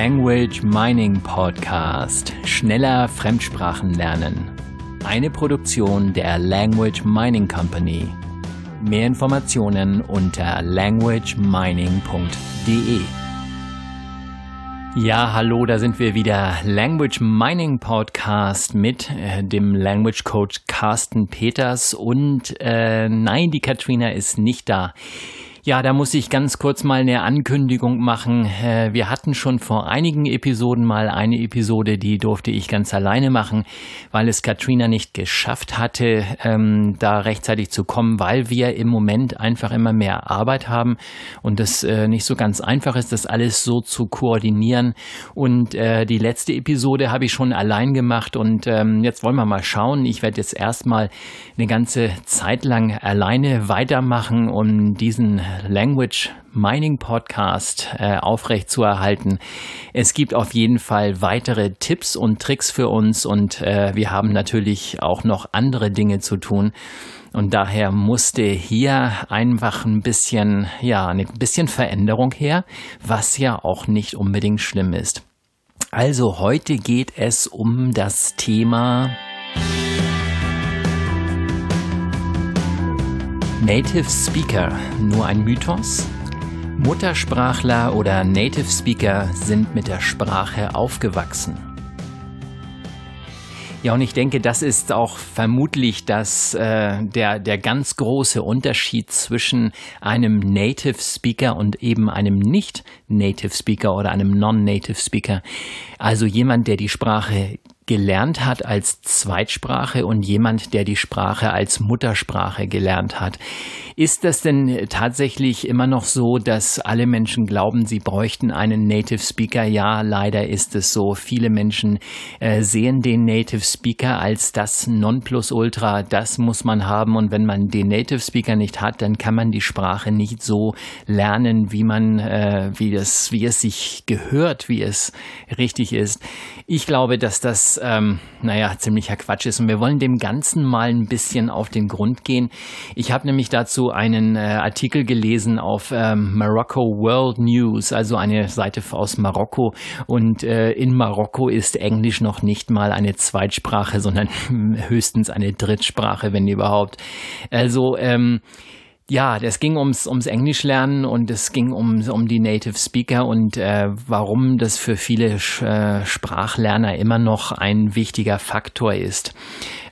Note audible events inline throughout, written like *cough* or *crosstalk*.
Language Mining Podcast. Schneller Fremdsprachen lernen. Eine Produktion der Language Mining Company. Mehr Informationen unter languagemining.de. Ja, hallo, da sind wir wieder. Language Mining Podcast mit äh, dem Language Coach Carsten Peters und äh, nein, die Katrina ist nicht da. Ja, da muss ich ganz kurz mal eine Ankündigung machen. Äh, wir hatten schon vor einigen Episoden mal eine Episode, die durfte ich ganz alleine machen, weil es Katrina nicht geschafft hatte, ähm, da rechtzeitig zu kommen, weil wir im Moment einfach immer mehr Arbeit haben und es äh, nicht so ganz einfach ist, das alles so zu koordinieren. Und äh, die letzte Episode habe ich schon allein gemacht und ähm, jetzt wollen wir mal schauen. Ich werde jetzt erstmal eine ganze Zeit lang alleine weitermachen, um diesen Language Mining Podcast äh, aufrechtzuerhalten. Es gibt auf jeden Fall weitere Tipps und Tricks für uns und äh, wir haben natürlich auch noch andere Dinge zu tun. Und daher musste hier einfach ein bisschen, ja, ein bisschen Veränderung her, was ja auch nicht unbedingt schlimm ist. Also heute geht es um das Thema Native Speaker nur ein Mythos? Muttersprachler oder Native Speaker sind mit der Sprache aufgewachsen. Ja, und ich denke, das ist auch vermutlich das, äh, der, der ganz große Unterschied zwischen einem Native Speaker und eben einem Nicht-Native Speaker oder einem Non-Native Speaker. Also jemand, der die Sprache gelernt hat als Zweitsprache und jemand, der die Sprache als Muttersprache gelernt hat. Ist das denn tatsächlich immer noch so, dass alle Menschen glauben, sie bräuchten einen Native Speaker? Ja, leider ist es so. Viele Menschen äh, sehen den Native Speaker als das Nonplusultra. Das muss man haben. Und wenn man den Native Speaker nicht hat, dann kann man die Sprache nicht so lernen, wie man, äh, wie es, wie es sich gehört, wie es richtig ist. Ich glaube, dass das, ähm, naja, ziemlicher Quatsch ist. Und wir wollen dem Ganzen mal ein bisschen auf den Grund gehen. Ich habe nämlich dazu einen äh, Artikel gelesen auf ähm, Morocco World News, also eine Seite aus Marokko. Und äh, in Marokko ist Englisch noch nicht mal eine Zweitsprache, sondern *laughs* höchstens eine Drittsprache, wenn überhaupt. Also ähm, ja, es ging ums, ums Englischlernen und es ging um, um die Native Speaker und äh, warum das für viele äh, Sprachlerner immer noch ein wichtiger Faktor ist.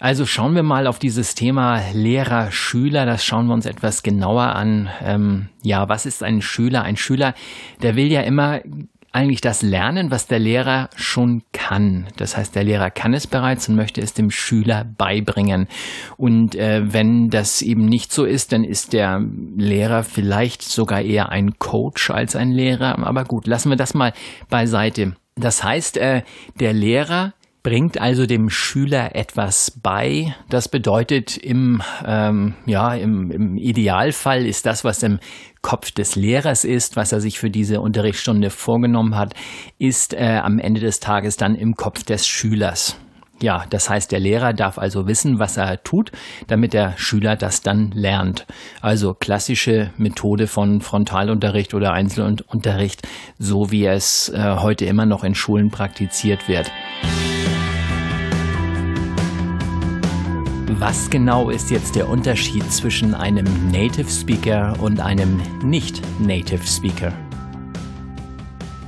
Also schauen wir mal auf dieses Thema Lehrer, Schüler. Das schauen wir uns etwas genauer an. Ähm, ja, was ist ein Schüler? Ein Schüler, der will ja immer eigentlich das lernen, was der Lehrer schon kann. Das heißt, der Lehrer kann es bereits und möchte es dem Schüler beibringen. Und äh, wenn das eben nicht so ist, dann ist der Lehrer vielleicht sogar eher ein Coach als ein Lehrer. Aber gut, lassen wir das mal beiseite. Das heißt, äh, der Lehrer bringt also dem Schüler etwas bei. Das bedeutet, im, ähm, ja, im, im Idealfall ist das, was im Kopf des Lehrers ist, was er sich für diese Unterrichtsstunde vorgenommen hat, ist äh, am Ende des Tages dann im Kopf des Schülers. Ja, das heißt, der Lehrer darf also wissen, was er tut, damit der Schüler das dann lernt. Also klassische Methode von Frontalunterricht oder Einzelunterricht, so wie es äh, heute immer noch in Schulen praktiziert wird. Was genau ist jetzt der Unterschied zwischen einem Native Speaker und einem Nicht-Native Speaker?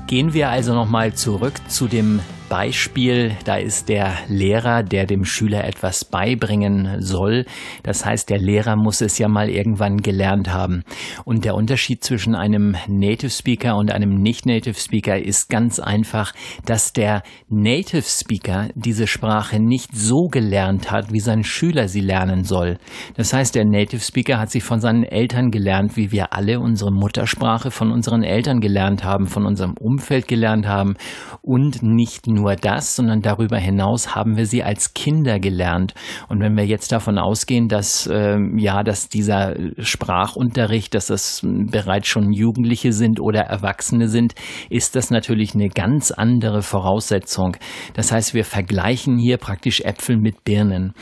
Gehen wir also nochmal zurück zu dem Beispiel, da ist der Lehrer, der dem Schüler etwas beibringen soll. Das heißt, der Lehrer muss es ja mal irgendwann gelernt haben. Und der Unterschied zwischen einem Native Speaker und einem Nicht-Native Speaker ist ganz einfach, dass der Native Speaker diese Sprache nicht so gelernt hat, wie sein Schüler sie lernen soll. Das heißt, der Native Speaker hat sie von seinen Eltern gelernt, wie wir alle unsere Muttersprache von unseren Eltern gelernt haben, von unserem Umfeld gelernt haben und nicht nur das, sondern darüber hinaus haben wir sie als Kinder gelernt. Und wenn wir jetzt davon ausgehen, dass äh, ja, dass dieser Sprachunterricht, dass das bereits schon Jugendliche sind oder Erwachsene sind, ist das natürlich eine ganz andere Voraussetzung. Das heißt, wir vergleichen hier praktisch Äpfel mit Birnen.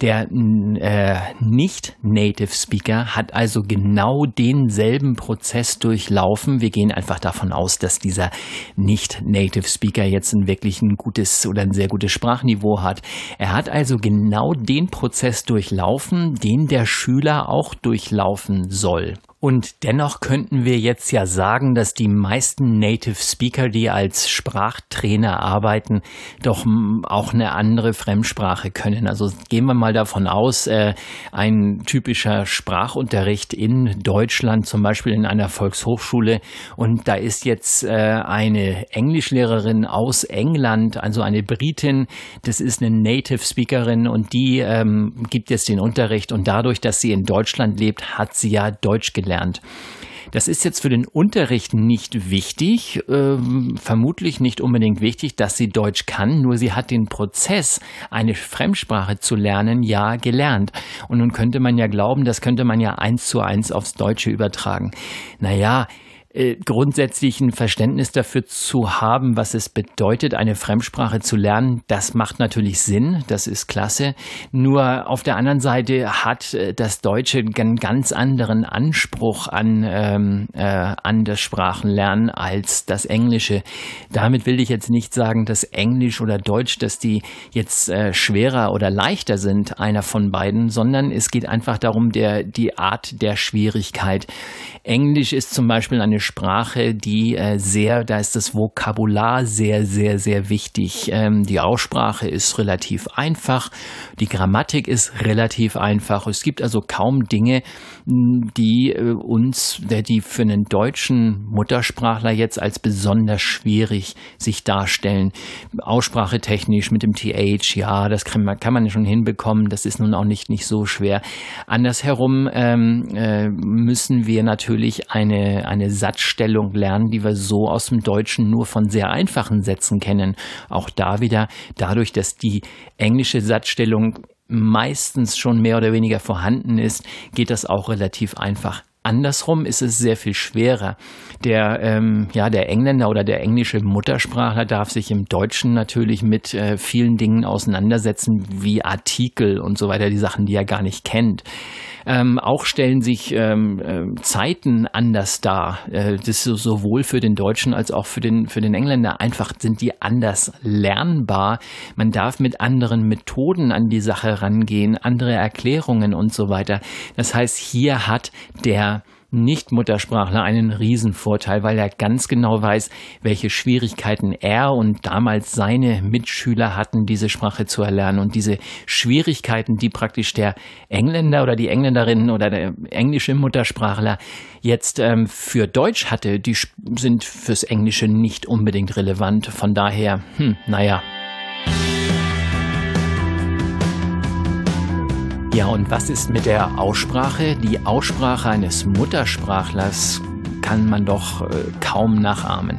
Der äh, nicht-Native Speaker hat also genau denselben Prozess durchlaufen. Wir gehen einfach davon aus, dass dieser nicht-Native Speaker jetzt ein wirklich ein gutes oder ein sehr gutes Sprachniveau hat. Er hat also genau den Prozess durchlaufen, den der Schüler auch durchlaufen soll. Und dennoch könnten wir jetzt ja sagen, dass die meisten Native Speaker, die als Sprachtrainer arbeiten, doch auch eine andere Fremdsprache können. Also gehen wir mal davon aus, äh, ein typischer Sprachunterricht in Deutschland, zum Beispiel in einer Volkshochschule, und da ist jetzt äh, eine Englischlehrerin aus England, also eine Britin, das ist eine Native Speakerin und die ähm, gibt jetzt den Unterricht. Und dadurch, dass sie in Deutschland lebt, hat sie ja Deutsch gelernt gelernt. Das ist jetzt für den Unterricht nicht wichtig, äh, vermutlich nicht unbedingt wichtig, dass sie Deutsch kann, nur sie hat den Prozess, eine Fremdsprache zu lernen, ja gelernt. Und nun könnte man ja glauben, das könnte man ja eins zu eins aufs Deutsche übertragen. Naja, äh, grundsätzlich ein Verständnis dafür zu haben, was es bedeutet, eine Fremdsprache zu lernen, das macht natürlich Sinn, das ist klasse. Nur auf der anderen Seite hat äh, das Deutsche einen ganz anderen Anspruch an, ähm, äh, an das Sprachenlernen als das Englische. Damit will ich jetzt nicht sagen, dass Englisch oder Deutsch, dass die jetzt äh, schwerer oder leichter sind, einer von beiden, sondern es geht einfach darum, der, die Art der Schwierigkeit. Englisch ist zum Beispiel eine Sprache, die äh, sehr, da ist das Vokabular sehr, sehr, sehr wichtig. Ähm, die Aussprache ist relativ einfach, die Grammatik ist relativ einfach. Es gibt also kaum Dinge, die äh, uns, die für einen deutschen Muttersprachler jetzt als besonders schwierig sich darstellen. Aussprachetechnisch mit dem TH, ja, das kann man, kann man schon hinbekommen. Das ist nun auch nicht, nicht so schwer. Andersherum ähm, äh, müssen wir natürlich eine, eine Satzstellung lernen, die wir so aus dem Deutschen nur von sehr einfachen Sätzen kennen. Auch da wieder dadurch, dass die englische Satzstellung meistens schon mehr oder weniger vorhanden ist, geht das auch relativ einfach. Andersrum ist es sehr viel schwerer. Der, ähm, ja, der Engländer oder der englische Muttersprachler darf sich im Deutschen natürlich mit äh, vielen Dingen auseinandersetzen, wie Artikel und so weiter, die Sachen, die er gar nicht kennt. Ähm, auch stellen sich ähm, äh, Zeiten anders dar. Äh, das ist sowohl für den Deutschen als auch für den, für den Engländer. Einfach sind die anders lernbar. Man darf mit anderen Methoden an die Sache rangehen, andere Erklärungen und so weiter. Das heißt, hier hat der nicht-Muttersprachler einen Riesenvorteil, weil er ganz genau weiß, welche Schwierigkeiten er und damals seine Mitschüler hatten, diese Sprache zu erlernen. Und diese Schwierigkeiten, die praktisch der Engländer oder die Engländerin oder der englische Muttersprachler jetzt ähm, für Deutsch hatte, die sind fürs Englische nicht unbedingt relevant. Von daher, hm, naja. Ja, und was ist mit der Aussprache? Die Aussprache eines Muttersprachlers kann man doch äh, kaum nachahmen.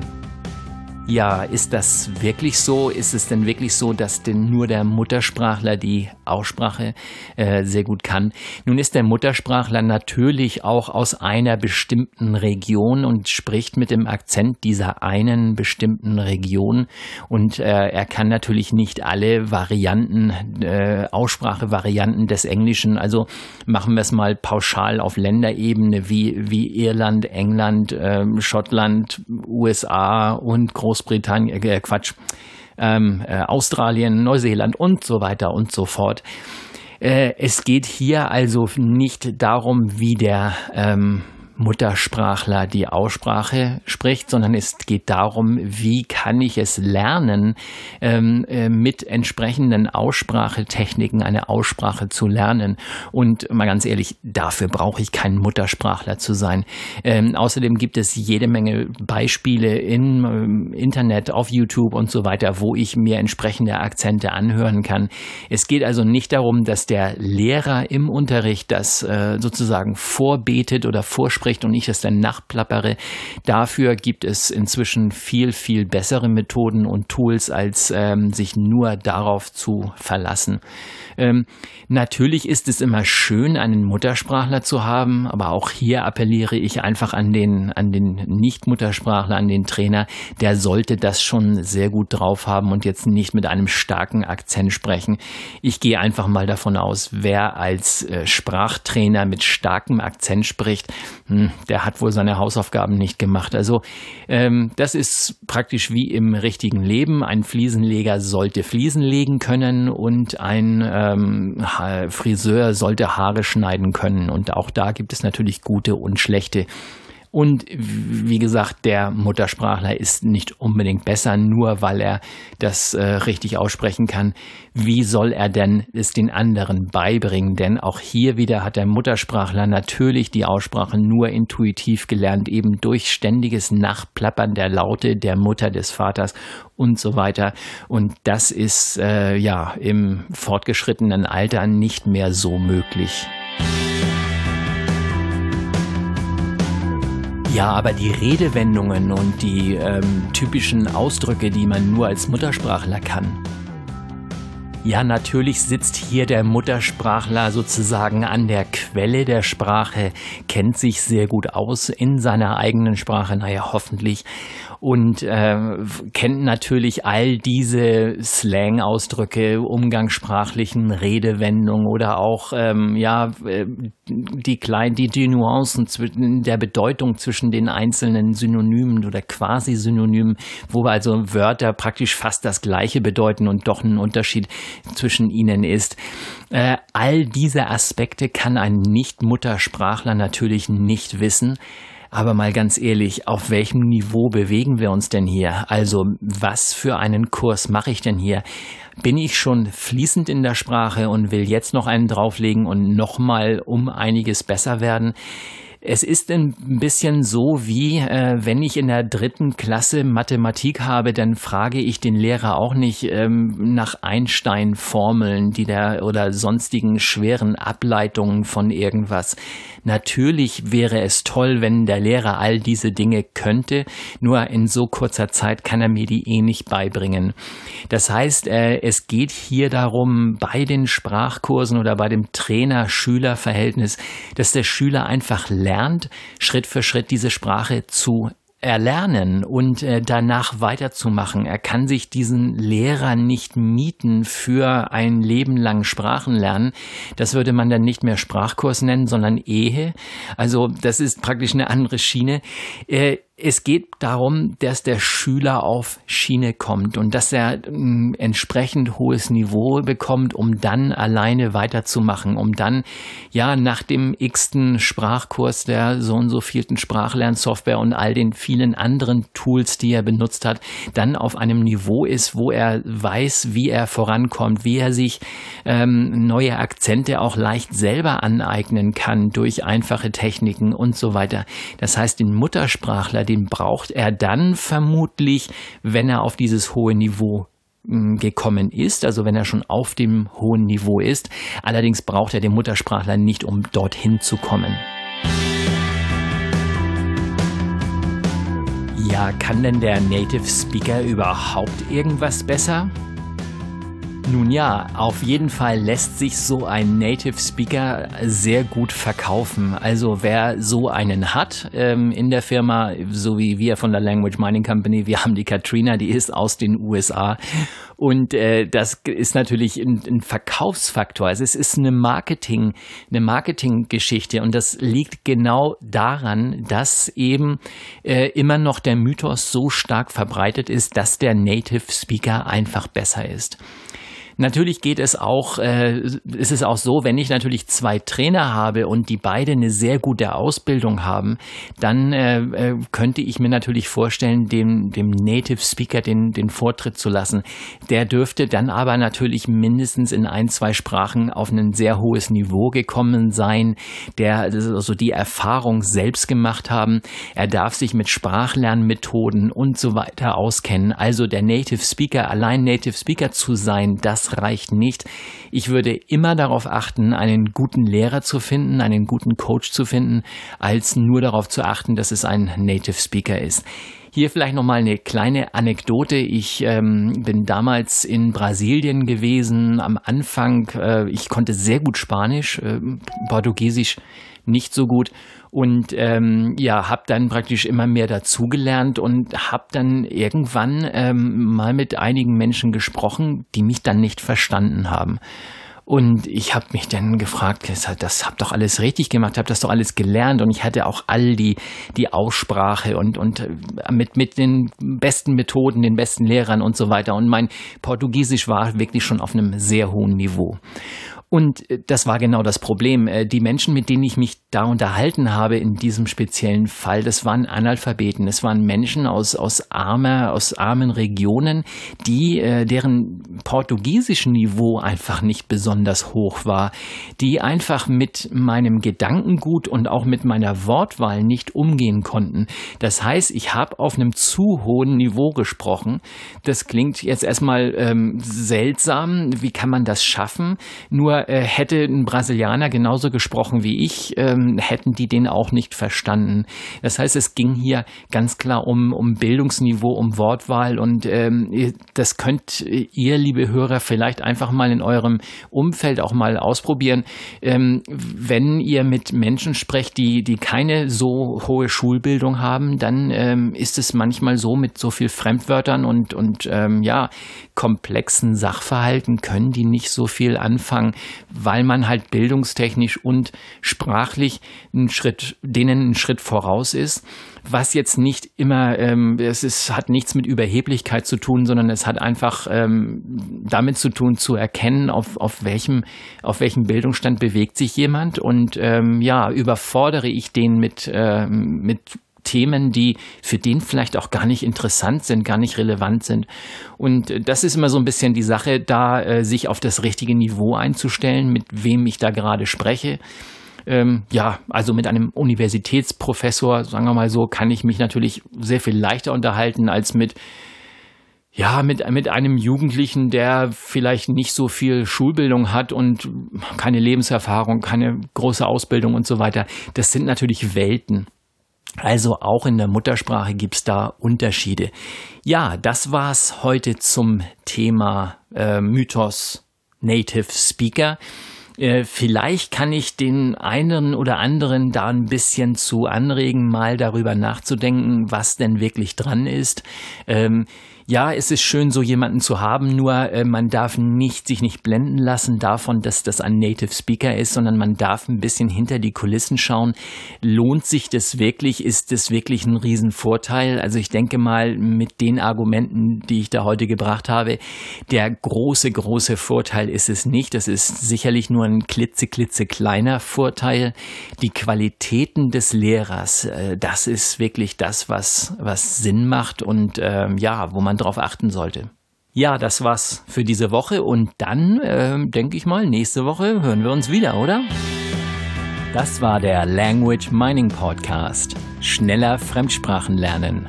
Ja, ist das wirklich so? Ist es denn wirklich so, dass denn nur der Muttersprachler die Aussprache äh, sehr gut kann? Nun ist der Muttersprachler natürlich auch aus einer bestimmten Region und spricht mit dem Akzent dieser einen bestimmten Region und äh, er kann natürlich nicht alle Varianten, äh, Aussprachevarianten des Englischen. Also machen wir es mal pauschal auf Länderebene wie wie Irland, England, äh, Schottland, USA und Großbritannien Großbritannien, äh, Quatsch, ähm, äh, Australien, Neuseeland und so weiter und so fort. Äh, es geht hier also nicht darum, wie der ähm, Muttersprachler die Aussprache spricht, sondern es geht darum, wie kann ich es lernen, ähm, äh, mit entsprechenden Aussprachetechniken eine Aussprache zu lernen. Und mal ganz ehrlich, dafür brauche ich kein Muttersprachler zu sein. Ähm, außerdem gibt es jede Menge Beispiele im ähm, Internet, auf YouTube und so weiter, wo ich mir entsprechende Akzente anhören kann. Es geht also nicht darum, dass der Lehrer im Unterricht das äh, sozusagen vorbetet oder vorspricht, spricht und ich es dann nachplappere. Dafür gibt es inzwischen viel, viel bessere Methoden und Tools, als ähm, sich nur darauf zu verlassen. Ähm, natürlich ist es immer schön, einen Muttersprachler zu haben, aber auch hier appelliere ich einfach an den, an den Nicht-Muttersprachler, an den Trainer, der sollte das schon sehr gut drauf haben und jetzt nicht mit einem starken Akzent sprechen. Ich gehe einfach mal davon aus, wer als äh, Sprachtrainer mit starkem Akzent spricht, hm, der hat wohl seine Hausaufgaben nicht gemacht. Also ähm, das ist praktisch wie im richtigen Leben. Ein Fliesenleger sollte Fliesen legen können und ein äh, ähm, Friseur sollte Haare schneiden können. Und auch da gibt es natürlich gute und schlechte. Und wie gesagt, der Muttersprachler ist nicht unbedingt besser, nur weil er das äh, richtig aussprechen kann. Wie soll er denn es den anderen beibringen? Denn auch hier wieder hat der Muttersprachler natürlich die Aussprache nur intuitiv gelernt, eben durch ständiges Nachplappern der Laute der Mutter des Vaters und so weiter. Und das ist äh, ja im fortgeschrittenen Alter nicht mehr so möglich. Ja, aber die Redewendungen und die ähm, typischen Ausdrücke, die man nur als Muttersprachler kann. Ja, natürlich sitzt hier der Muttersprachler sozusagen an der Quelle der Sprache, kennt sich sehr gut aus in seiner eigenen Sprache, naja, hoffentlich, und äh, kennt natürlich all diese Slang-Ausdrücke, umgangssprachlichen Redewendungen oder auch ähm, ja äh, die kleinen die, die Nuancen zwischen der Bedeutung zwischen den einzelnen Synonymen oder quasi Synonymen, wo also Wörter praktisch fast das gleiche bedeuten und doch ein Unterschied zwischen ihnen ist. Äh, all diese Aspekte kann ein Nicht-Muttersprachler natürlich nicht wissen. Aber mal ganz ehrlich, auf welchem Niveau bewegen wir uns denn hier? Also was für einen Kurs mache ich denn hier? Bin ich schon fließend in der Sprache und will jetzt noch einen drauflegen und nochmal um einiges besser werden? Es ist ein bisschen so wie, äh, wenn ich in der dritten Klasse Mathematik habe, dann frage ich den Lehrer auch nicht ähm, nach Einstein-Formeln, die der oder sonstigen schweren Ableitungen von irgendwas. Natürlich wäre es toll, wenn der Lehrer all diese Dinge könnte, nur in so kurzer Zeit kann er mir die eh nicht beibringen. Das heißt, äh, es geht hier darum, bei den Sprachkursen oder bei dem Trainer-Schüler-Verhältnis, dass der Schüler einfach lernt, lernt, Schritt für Schritt diese Sprache zu erlernen und äh, danach weiterzumachen. Er kann sich diesen Lehrer nicht mieten für ein Leben lang Sprachen lernen. Das würde man dann nicht mehr Sprachkurs nennen, sondern Ehe. Also das ist praktisch eine andere Schiene. Äh, es geht darum, dass der Schüler auf Schiene kommt und dass er ein entsprechend hohes Niveau bekommt, um dann alleine weiterzumachen, um dann ja nach dem x-ten Sprachkurs der so und so vielten Sprachlernsoftware und all den vielen anderen Tools, die er benutzt hat, dann auf einem Niveau ist, wo er weiß, wie er vorankommt, wie er sich ähm, neue Akzente auch leicht selber aneignen kann durch einfache Techniken und so weiter. Das heißt, den Muttersprachler den braucht er dann vermutlich, wenn er auf dieses hohe Niveau hm, gekommen ist, also wenn er schon auf dem hohen Niveau ist. Allerdings braucht er den Muttersprachler nicht, um dorthin zu kommen. Ja, kann denn der Native Speaker überhaupt irgendwas besser? Nun ja, auf jeden Fall lässt sich so ein Native Speaker sehr gut verkaufen. Also wer so einen hat ähm, in der Firma, so wie wir von der Language Mining Company, wir haben die Katrina, die ist aus den USA. Und äh, das ist natürlich ein, ein Verkaufsfaktor. Also es ist eine Marketing, eine Marketinggeschichte. Und das liegt genau daran, dass eben äh, immer noch der Mythos so stark verbreitet ist, dass der Native Speaker einfach besser ist. Natürlich geht es auch, äh, ist es auch so, wenn ich natürlich zwei Trainer habe und die beide eine sehr gute Ausbildung haben, dann äh, äh, könnte ich mir natürlich vorstellen, dem, dem Native Speaker den, den Vortritt zu lassen. Der dürfte dann aber natürlich mindestens in ein, zwei Sprachen auf ein sehr hohes Niveau gekommen sein, der also die Erfahrung selbst gemacht haben. Er darf sich mit Sprachlernmethoden und so weiter auskennen. Also der Native Speaker, allein Native Speaker zu sein, das das reicht nicht. Ich würde immer darauf achten, einen guten Lehrer zu finden, einen guten Coach zu finden, als nur darauf zu achten, dass es ein Native Speaker ist. Hier vielleicht noch mal eine kleine Anekdote. Ich ähm, bin damals in Brasilien gewesen. Am Anfang, äh, ich konnte sehr gut Spanisch, äh, Portugiesisch nicht so gut und ähm, ja, habe dann praktisch immer mehr dazugelernt und habe dann irgendwann ähm, mal mit einigen Menschen gesprochen, die mich dann nicht verstanden haben. Und ich habe mich dann gefragt, das hab doch alles richtig gemacht, habe das doch alles gelernt und ich hatte auch all die, die Aussprache und, und äh, mit, mit den besten Methoden, den besten Lehrern und so weiter. Und mein Portugiesisch war wirklich schon auf einem sehr hohen Niveau. Und äh, das war genau das Problem. Äh, die Menschen, mit denen ich mich da unterhalten habe in diesem speziellen Fall, das waren Analphabeten. Es waren Menschen aus, aus, armer, aus armen Regionen, die, äh, deren portugiesischen Niveau einfach nicht besonders hoch war, die einfach mit meinem Gedankengut und auch mit meiner Wortwahl nicht umgehen konnten. Das heißt, ich habe auf einem zu hohen Niveau gesprochen. Das klingt jetzt erstmal ähm, seltsam. Wie kann man das schaffen? Nur äh, hätte ein Brasilianer genauso gesprochen wie ich, ähm, hätten die den auch nicht verstanden. Das heißt, es ging hier ganz klar um, um Bildungsniveau, um Wortwahl und ähm, das könnt ihr, liebe Hörer, vielleicht einfach mal in eurem Umfeld auch mal ausprobieren. Ähm, wenn ihr mit Menschen sprecht, die, die keine so hohe Schulbildung haben, dann ähm, ist es manchmal so mit so viel Fremdwörtern und, und ähm, ja, komplexen Sachverhalten können die nicht so viel anfangen, weil man halt bildungstechnisch und sprachlich einen Schritt, denen einen Schritt voraus ist. Was jetzt nicht immer, ähm, es ist, hat nichts mit Überheblichkeit zu tun, sondern es hat einfach ähm, damit zu tun, zu erkennen, auf, auf welchem, auf welchem Bildungsstand bewegt sich jemand und ähm, ja, überfordere ich den mit, äh, mit Themen, die für den vielleicht auch gar nicht interessant sind, gar nicht relevant sind. Und äh, das ist immer so ein bisschen die Sache, da äh, sich auf das richtige Niveau einzustellen, mit wem ich da gerade spreche. Ähm, ja, also mit einem Universitätsprofessor, sagen wir mal so, kann ich mich natürlich sehr viel leichter unterhalten als mit ja, mit, mit einem Jugendlichen, der vielleicht nicht so viel Schulbildung hat und keine Lebenserfahrung, keine große Ausbildung und so weiter. Das sind natürlich Welten. Also auch in der Muttersprache gibt's da Unterschiede. Ja, das war's heute zum Thema äh, Mythos Native Speaker. Äh, vielleicht kann ich den einen oder anderen da ein bisschen zu anregen, mal darüber nachzudenken, was denn wirklich dran ist. Ähm, ja, es ist schön, so jemanden zu haben, nur äh, man darf nicht, sich nicht blenden lassen davon, dass das ein Native Speaker ist, sondern man darf ein bisschen hinter die Kulissen schauen. Lohnt sich das wirklich? Ist das wirklich ein Riesenvorteil? Also ich denke mal, mit den Argumenten, die ich da heute gebracht habe, der große, große Vorteil ist es nicht. Das ist sicherlich nur ein klitze, klitze kleiner Vorteil. Die Qualitäten des Lehrers, äh, das ist wirklich das, was, was Sinn macht und ähm, ja, wo man man darauf achten sollte. Ja, das war's für diese Woche und dann, äh, denke ich mal, nächste Woche hören wir uns wieder, oder? Das war der Language Mining Podcast. Schneller Fremdsprachen lernen.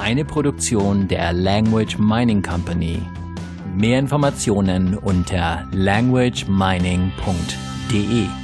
Eine Produktion der Language Mining Company. Mehr Informationen unter languagemining.de.